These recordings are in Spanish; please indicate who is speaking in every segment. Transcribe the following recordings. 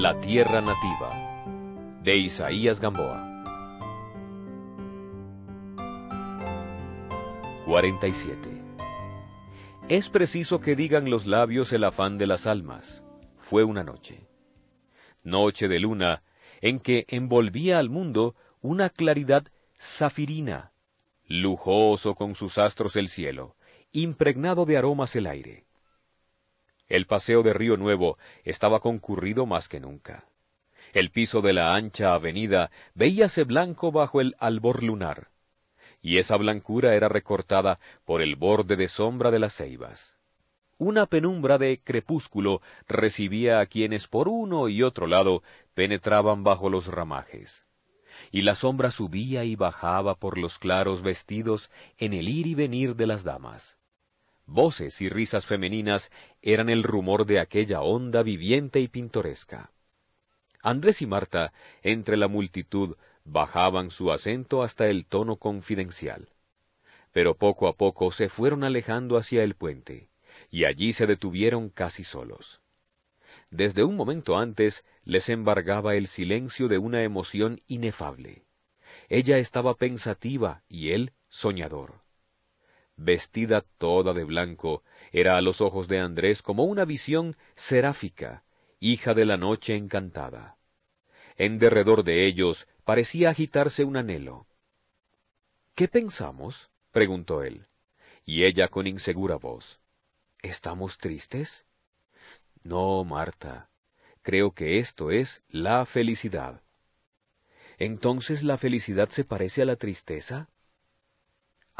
Speaker 1: La Tierra Nativa, de Isaías Gamboa. 47. Es preciso que digan los labios el afán de las almas. Fue una noche. Noche de luna, en que envolvía al mundo una claridad zafirina, lujoso con sus astros el cielo, impregnado de aromas el aire. El paseo de Río Nuevo estaba concurrido más que nunca. El piso de la ancha avenida veíase blanco bajo el albor lunar, y esa blancura era recortada por el borde de sombra de las ceibas. Una penumbra de crepúsculo recibía a quienes por uno y otro lado penetraban bajo los ramajes, y la sombra subía y bajaba por los claros vestidos en el ir y venir de las damas. Voces y risas femeninas eran el rumor de aquella onda viviente y pintoresca. Andrés y Marta, entre la multitud, bajaban su acento hasta el tono confidencial. Pero poco a poco se fueron alejando hacia el puente, y allí se detuvieron casi solos. Desde un momento antes les embargaba el silencio de una emoción inefable. Ella estaba pensativa y él soñador vestida toda de blanco, era a los ojos de Andrés como una visión seráfica, hija de la noche encantada. En derredor de ellos parecía agitarse un anhelo. ¿Qué pensamos? preguntó él. Y ella con insegura voz. ¿Estamos tristes? No, Marta. Creo que esto es la felicidad. ¿Entonces la felicidad se parece a la tristeza?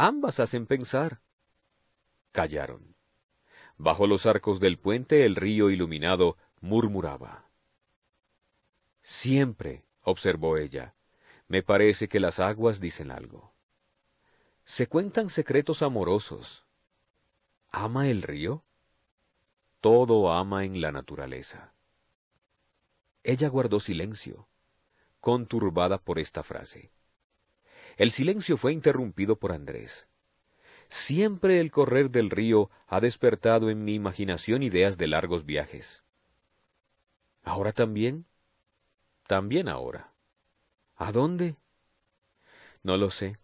Speaker 1: Ambas hacen pensar. Callaron. Bajo los arcos del puente el río iluminado murmuraba. Siempre, observó ella, me parece que las aguas dicen algo. Se cuentan secretos amorosos. ¿Ama el río? Todo ama en la naturaleza. Ella guardó silencio, conturbada por esta frase. El silencio fue interrumpido por Andrés. Siempre el correr del río ha despertado en mi imaginación ideas de largos viajes. ¿Ahora también? También ahora. ¿A dónde? No lo sé.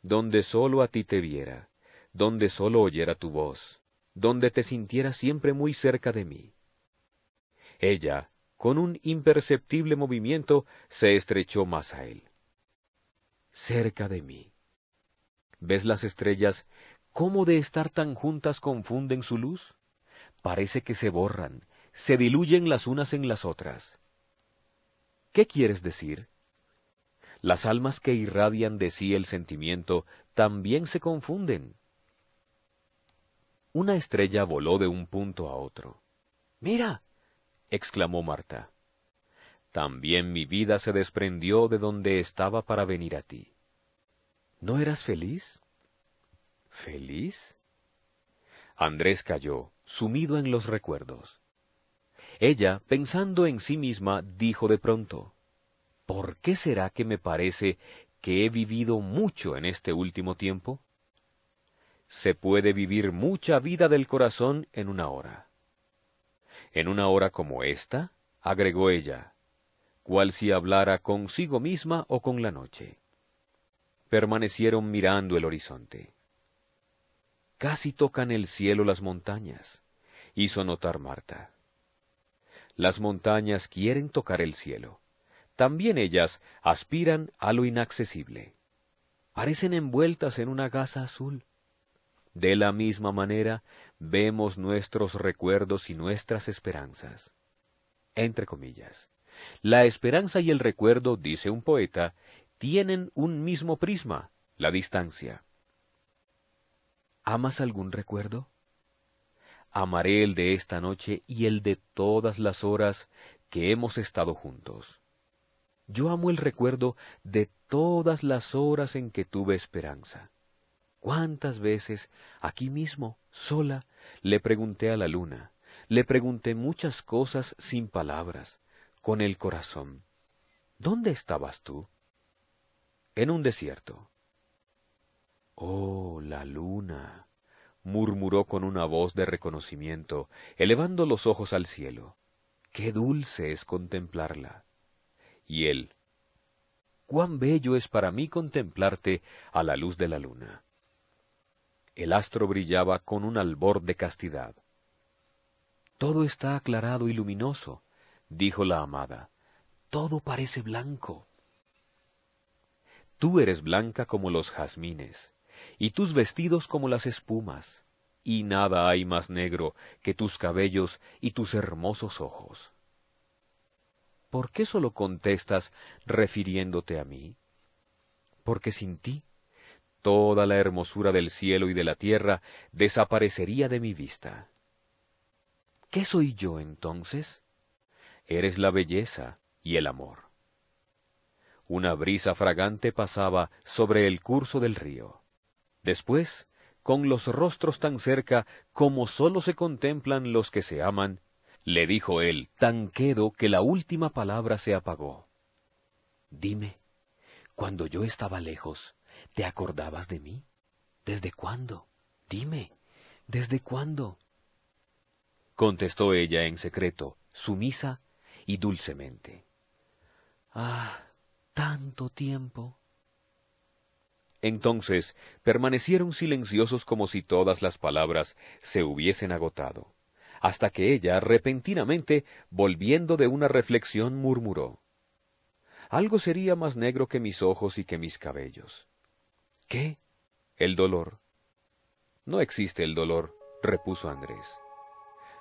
Speaker 1: Donde solo a ti te viera, donde solo oyera tu voz, donde te sintiera siempre muy cerca de mí. Ella, con un imperceptible movimiento, se estrechó más a él cerca de mí. ¿Ves las estrellas cómo de estar tan juntas confunden su luz? Parece que se borran, se diluyen las unas en las otras. ¿Qué quieres decir? Las almas que irradian de sí el sentimiento también se confunden. Una estrella voló de un punto a otro. Mira, exclamó Marta. También mi vida se desprendió de donde estaba para venir a ti. ¿No eras feliz? ¿Feliz? Andrés cayó, sumido en los recuerdos. Ella, pensando en sí misma, dijo de pronto, ¿Por qué será que me parece que he vivido mucho en este último tiempo? Se puede vivir mucha vida del corazón en una hora. En una hora como esta, agregó ella, cual si hablara consigo misma o con la noche. Permanecieron mirando el horizonte. Casi tocan el cielo las montañas, hizo notar Marta. Las montañas quieren tocar el cielo. También ellas aspiran a lo inaccesible. Parecen envueltas en una gasa azul. De la misma manera vemos nuestros recuerdos y nuestras esperanzas. Entre comillas. La esperanza y el recuerdo, dice un poeta, tienen un mismo prisma, la distancia. ¿Amas algún recuerdo? Amaré el de esta noche y el de todas las horas que hemos estado juntos. Yo amo el recuerdo de todas las horas en que tuve esperanza. ¿Cuántas veces, aquí mismo, sola, le pregunté a la luna, le pregunté muchas cosas sin palabras, con el corazón. ¿Dónde estabas tú? En un desierto. Oh, la luna, murmuró con una voz de reconocimiento, elevando los ojos al cielo. qué dulce es contemplarla. Y él, cuán bello es para mí contemplarte a la luz de la luna. El astro brillaba con un albor de castidad. Todo está aclarado y luminoso, dijo la amada. Todo parece blanco. Tú eres blanca como los jazmines, y tus vestidos como las espumas, y nada hay más negro que tus cabellos y tus hermosos ojos. ¿Por qué solo contestas refiriéndote a mí? Porque sin ti toda la hermosura del cielo y de la tierra desaparecería de mi vista. ¿Qué soy yo entonces? Eres la belleza y el amor. Una brisa fragante pasaba sobre el curso del río. Después, con los rostros tan cerca como sólo se contemplan los que se aman, le dijo él tan quedo que la última palabra se apagó. Dime, cuando yo estaba lejos, ¿te acordabas de mí? ¿Desde cuándo? Dime, ¿desde cuándo? Contestó ella en secreto, sumisa y dulcemente. Ah, tanto tiempo. Entonces permanecieron silenciosos como si todas las palabras se hubiesen agotado, hasta que ella, repentinamente, volviendo de una reflexión, murmuró Algo sería más negro que mis ojos y que mis cabellos. ¿Qué? El dolor. No existe el dolor, repuso Andrés.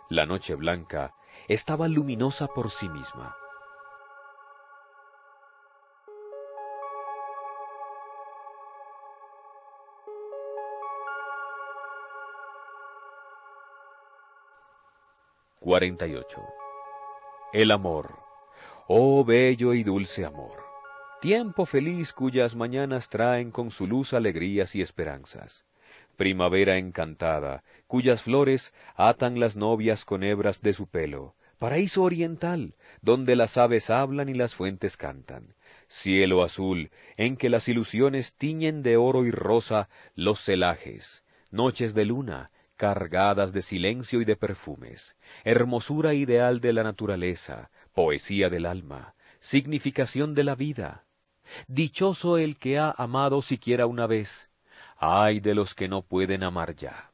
Speaker 1: La noche blanca estaba luminosa por sí misma. El amor. Oh bello y dulce amor. Tiempo feliz cuyas mañanas traen con su luz alegrías y esperanzas. Primavera encantada, cuyas flores atan las novias con hebras de su pelo. Paraíso oriental, donde las aves hablan y las fuentes cantan. Cielo azul, en que las ilusiones tiñen de oro y rosa los celajes. Noches de luna, cargadas de silencio y de perfumes, hermosura ideal de la naturaleza, poesía del alma, significación de la vida. Dichoso el que ha amado siquiera una vez, ay de los que no pueden amar ya.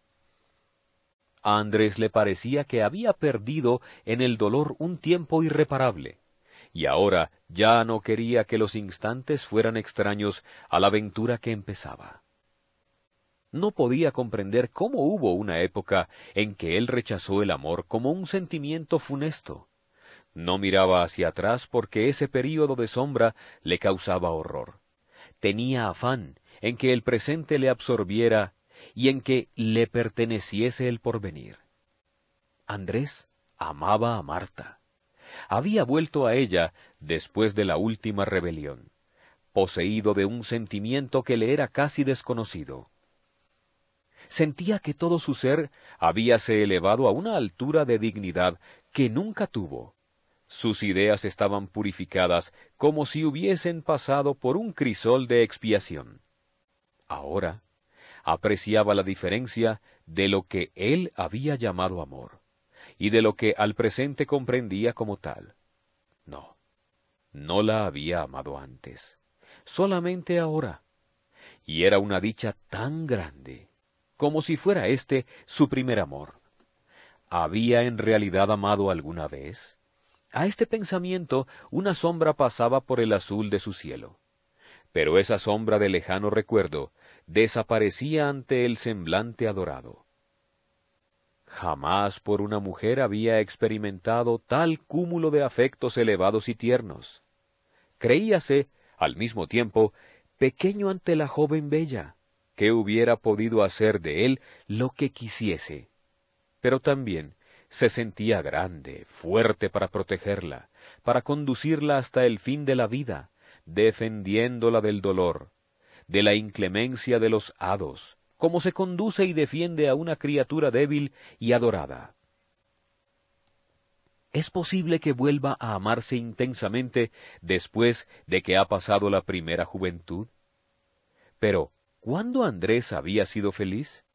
Speaker 1: A Andrés le parecía que había perdido en el dolor un tiempo irreparable, y ahora ya no quería que los instantes fueran extraños a la aventura que empezaba no podía comprender cómo hubo una época en que él rechazó el amor como un sentimiento funesto. No miraba hacia atrás porque ese período de sombra le causaba horror. Tenía afán en que el presente le absorbiera y en que le perteneciese el porvenir. Andrés amaba a Marta. Había vuelto a ella después de la última rebelión, poseído de un sentimiento que le era casi desconocido sentía que todo su ser habíase elevado a una altura de dignidad que nunca tuvo. Sus ideas estaban purificadas como si hubiesen pasado por un crisol de expiación. Ahora apreciaba la diferencia de lo que él había llamado amor y de lo que al presente comprendía como tal. No, no la había amado antes, solamente ahora. Y era una dicha tan grande como si fuera éste su primer amor. ¿Había en realidad amado alguna vez? A este pensamiento una sombra pasaba por el azul de su cielo. Pero esa sombra de lejano recuerdo desaparecía ante el semblante adorado. Jamás por una mujer había experimentado tal cúmulo de afectos elevados y tiernos. Creíase, al mismo tiempo, pequeño ante la joven bella, que hubiera podido hacer de él lo que quisiese. Pero también se sentía grande, fuerte para protegerla, para conducirla hasta el fin de la vida, defendiéndola del dolor, de la inclemencia de los hados, como se conduce y defiende a una criatura débil y adorada. ¿Es posible que vuelva a amarse intensamente después de que ha pasado la primera juventud? Pero, ¿Cuándo Andrés había sido feliz?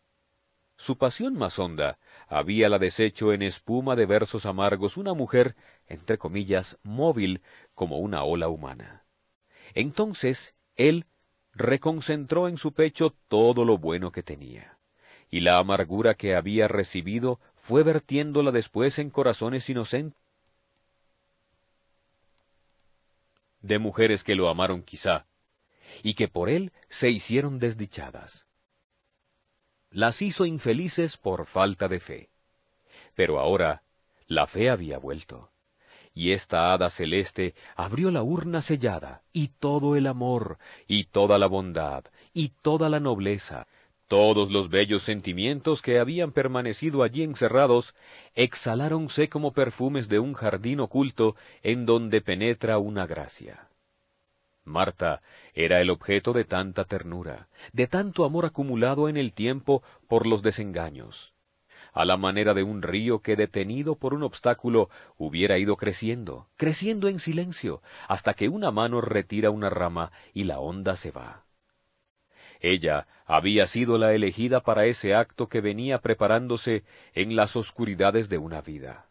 Speaker 1: su pasión más honda, habíala deshecho en espuma de versos amargos una mujer, entre comillas, móvil como una ola humana. Entonces él reconcentró en su pecho todo lo bueno que tenía, y la amargura que había recibido fue vertiéndola después en corazones inocentes de mujeres que lo amaron quizá, y que por él se hicieron desdichadas. Las hizo infelices por falta de fe. Pero ahora la fe había vuelto y esta hada celeste abrió la urna sellada, y todo el amor, y toda la bondad, y toda la nobleza, todos los bellos sentimientos que habían permanecido allí encerrados, exhaláronse como perfumes de un jardín oculto en donde penetra una gracia. Marta era el objeto de tanta ternura, de tanto amor acumulado en el tiempo por los desengaños a la manera de un río que detenido por un obstáculo hubiera ido creciendo, creciendo en silencio, hasta que una mano retira una rama y la onda se va. Ella había sido la elegida para ese acto que venía preparándose en las oscuridades de una vida.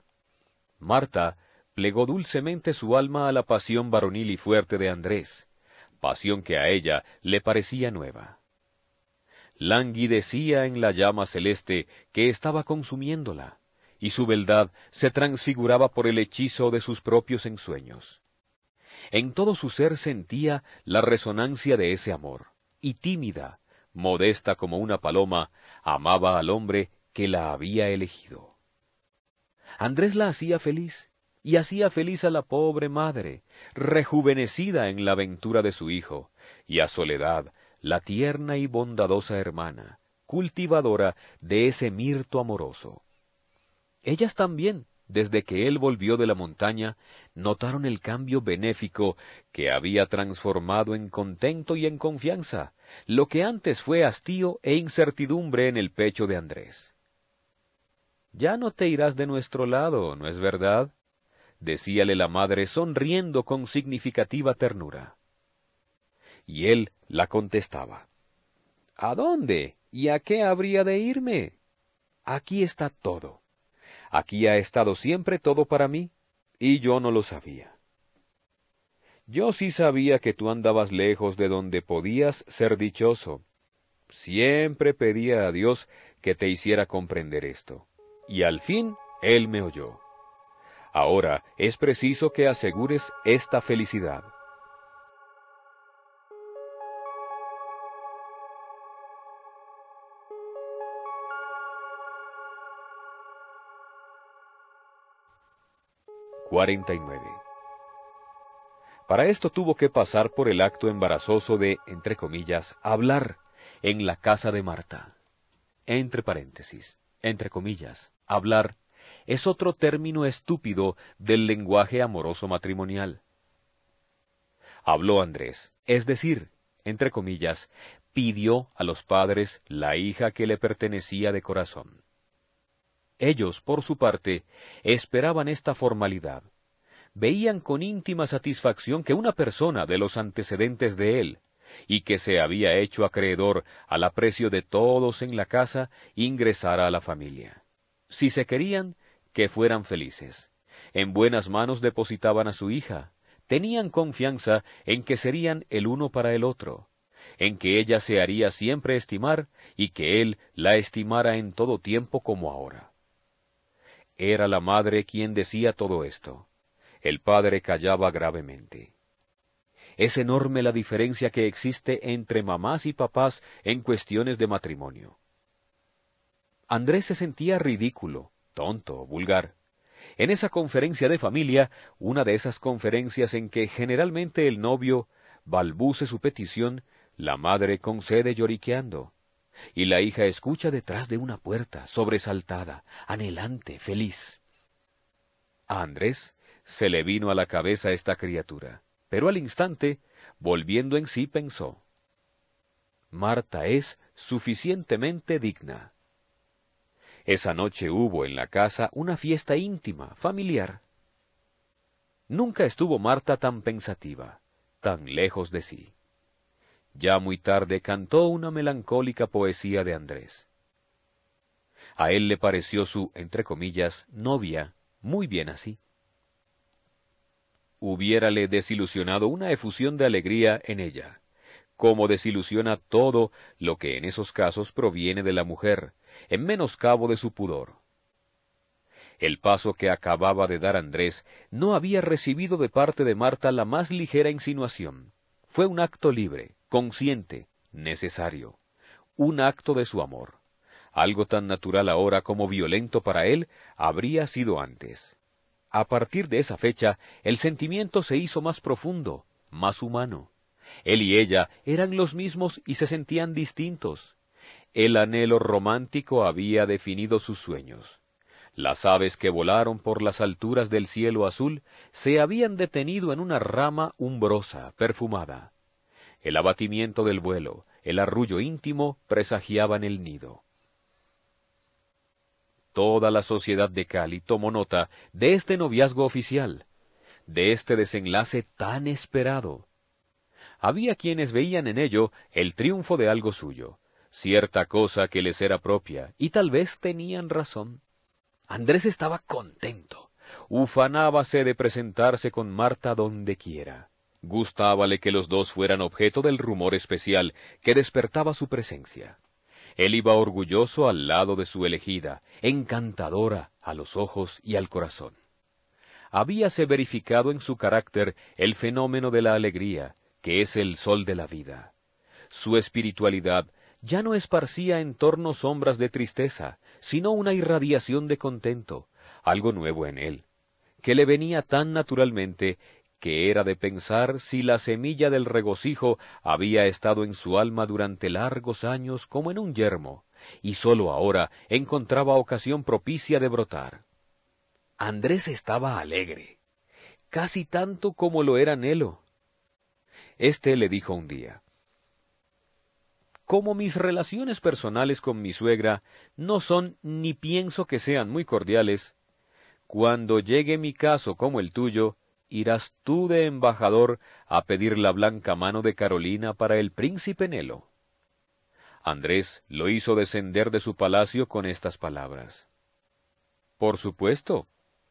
Speaker 1: Marta plegó dulcemente su alma a la pasión varonil y fuerte de Andrés, pasión que a ella le parecía nueva languidecía en la llama celeste que estaba consumiéndola, y su beldad se transfiguraba por el hechizo de sus propios ensueños. En todo su ser sentía la resonancia de ese amor, y tímida, modesta como una paloma, amaba al hombre que la había elegido. Andrés la hacía feliz, y hacía feliz a la pobre madre, rejuvenecida en la aventura de su hijo, y a Soledad, la tierna y bondadosa hermana, cultivadora de ese mirto amoroso. Ellas también, desde que él volvió de la montaña, notaron el cambio benéfico que había transformado en contento y en confianza, lo que antes fue hastío e incertidumbre en el pecho de Andrés. Ya no te irás de nuestro lado, ¿no es verdad? decíale la madre sonriendo con significativa ternura y él la contestaba. ¿A dónde? ¿Y a qué habría de irme? Aquí está todo. Aquí ha estado siempre todo para mí, y yo no lo sabía. Yo sí sabía que tú andabas lejos de donde podías ser dichoso. Siempre pedía a Dios que te hiciera comprender esto, y al fin Él me oyó. Ahora es preciso que asegures esta felicidad. Para esto tuvo que pasar por el acto embarazoso de, entre comillas, hablar en la casa de Marta. Entre paréntesis, entre comillas, hablar es otro término estúpido del lenguaje amoroso matrimonial. Habló Andrés, es decir, entre comillas, pidió a los padres la hija que le pertenecía de corazón. Ellos, por su parte, esperaban esta formalidad. Veían con íntima satisfacción que una persona de los antecedentes de él, y que se había hecho acreedor al aprecio de todos en la casa, ingresara a la familia. Si se querían, que fueran felices. En buenas manos depositaban a su hija. Tenían confianza en que serían el uno para el otro, en que ella se haría siempre estimar y que él la estimara en todo tiempo como ahora. Era la madre quien decía todo esto. El padre callaba gravemente. Es enorme la diferencia que existe entre mamás y papás en cuestiones de matrimonio. Andrés se sentía ridículo, tonto, vulgar. En esa conferencia de familia, una de esas conferencias en que generalmente el novio balbuce su petición, la madre concede lloriqueando y la hija escucha detrás de una puerta, sobresaltada, anhelante, feliz. A Andrés se le vino a la cabeza esta criatura, pero al instante, volviendo en sí, pensó, Marta es suficientemente digna. Esa noche hubo en la casa una fiesta íntima, familiar. Nunca estuvo Marta tan pensativa, tan lejos de sí. Ya muy tarde cantó una melancólica poesía de Andrés. A él le pareció su, entre comillas, novia, muy bien así. Hubiérale desilusionado una efusión de alegría en ella, como desilusiona todo lo que en esos casos proviene de la mujer, en menoscabo de su pudor. El paso que acababa de dar Andrés no había recibido de parte de Marta la más ligera insinuación. Fue un acto libre, consciente, necesario, un acto de su amor. Algo tan natural ahora como violento para él habría sido antes. A partir de esa fecha, el sentimiento se hizo más profundo, más humano. Él y ella eran los mismos y se sentían distintos. El anhelo romántico había definido sus sueños. Las aves que volaron por las alturas del cielo azul se habían detenido en una rama umbrosa, perfumada. El abatimiento del vuelo, el arrullo íntimo presagiaban el nido. Toda la sociedad de Cali tomó nota de este noviazgo oficial, de este desenlace tan esperado. Había quienes veían en ello el triunfo de algo suyo, cierta cosa que les era propia, y tal vez tenían razón. Andrés estaba contento. Ufanábase de presentarse con Marta donde quiera. Gustábale que los dos fueran objeto del rumor especial que despertaba su presencia. Él iba orgulloso al lado de su elegida, encantadora a los ojos y al corazón. Habíase verificado en su carácter el fenómeno de la alegría, que es el sol de la vida. Su espiritualidad ya no esparcía en torno sombras de tristeza, sino una irradiación de contento, algo nuevo en él, que le venía tan naturalmente que era de pensar si la semilla del regocijo había estado en su alma durante largos años como en un yermo, y sólo ahora encontraba ocasión propicia de brotar. Andrés estaba alegre, casi tanto como lo era Nelo. Este le dijo un día, Como mis relaciones personales con mi suegra no son ni pienso que sean muy cordiales, cuando llegue mi caso como el tuyo, irás tú de embajador a pedir la blanca mano de Carolina para el príncipe Nelo. Andrés lo hizo descender de su palacio con estas palabras. Por supuesto,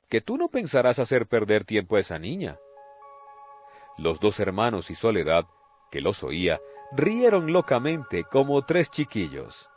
Speaker 1: que tú no pensarás hacer perder tiempo a esa niña. Los dos hermanos y Soledad, que los oía, rieron locamente como tres chiquillos.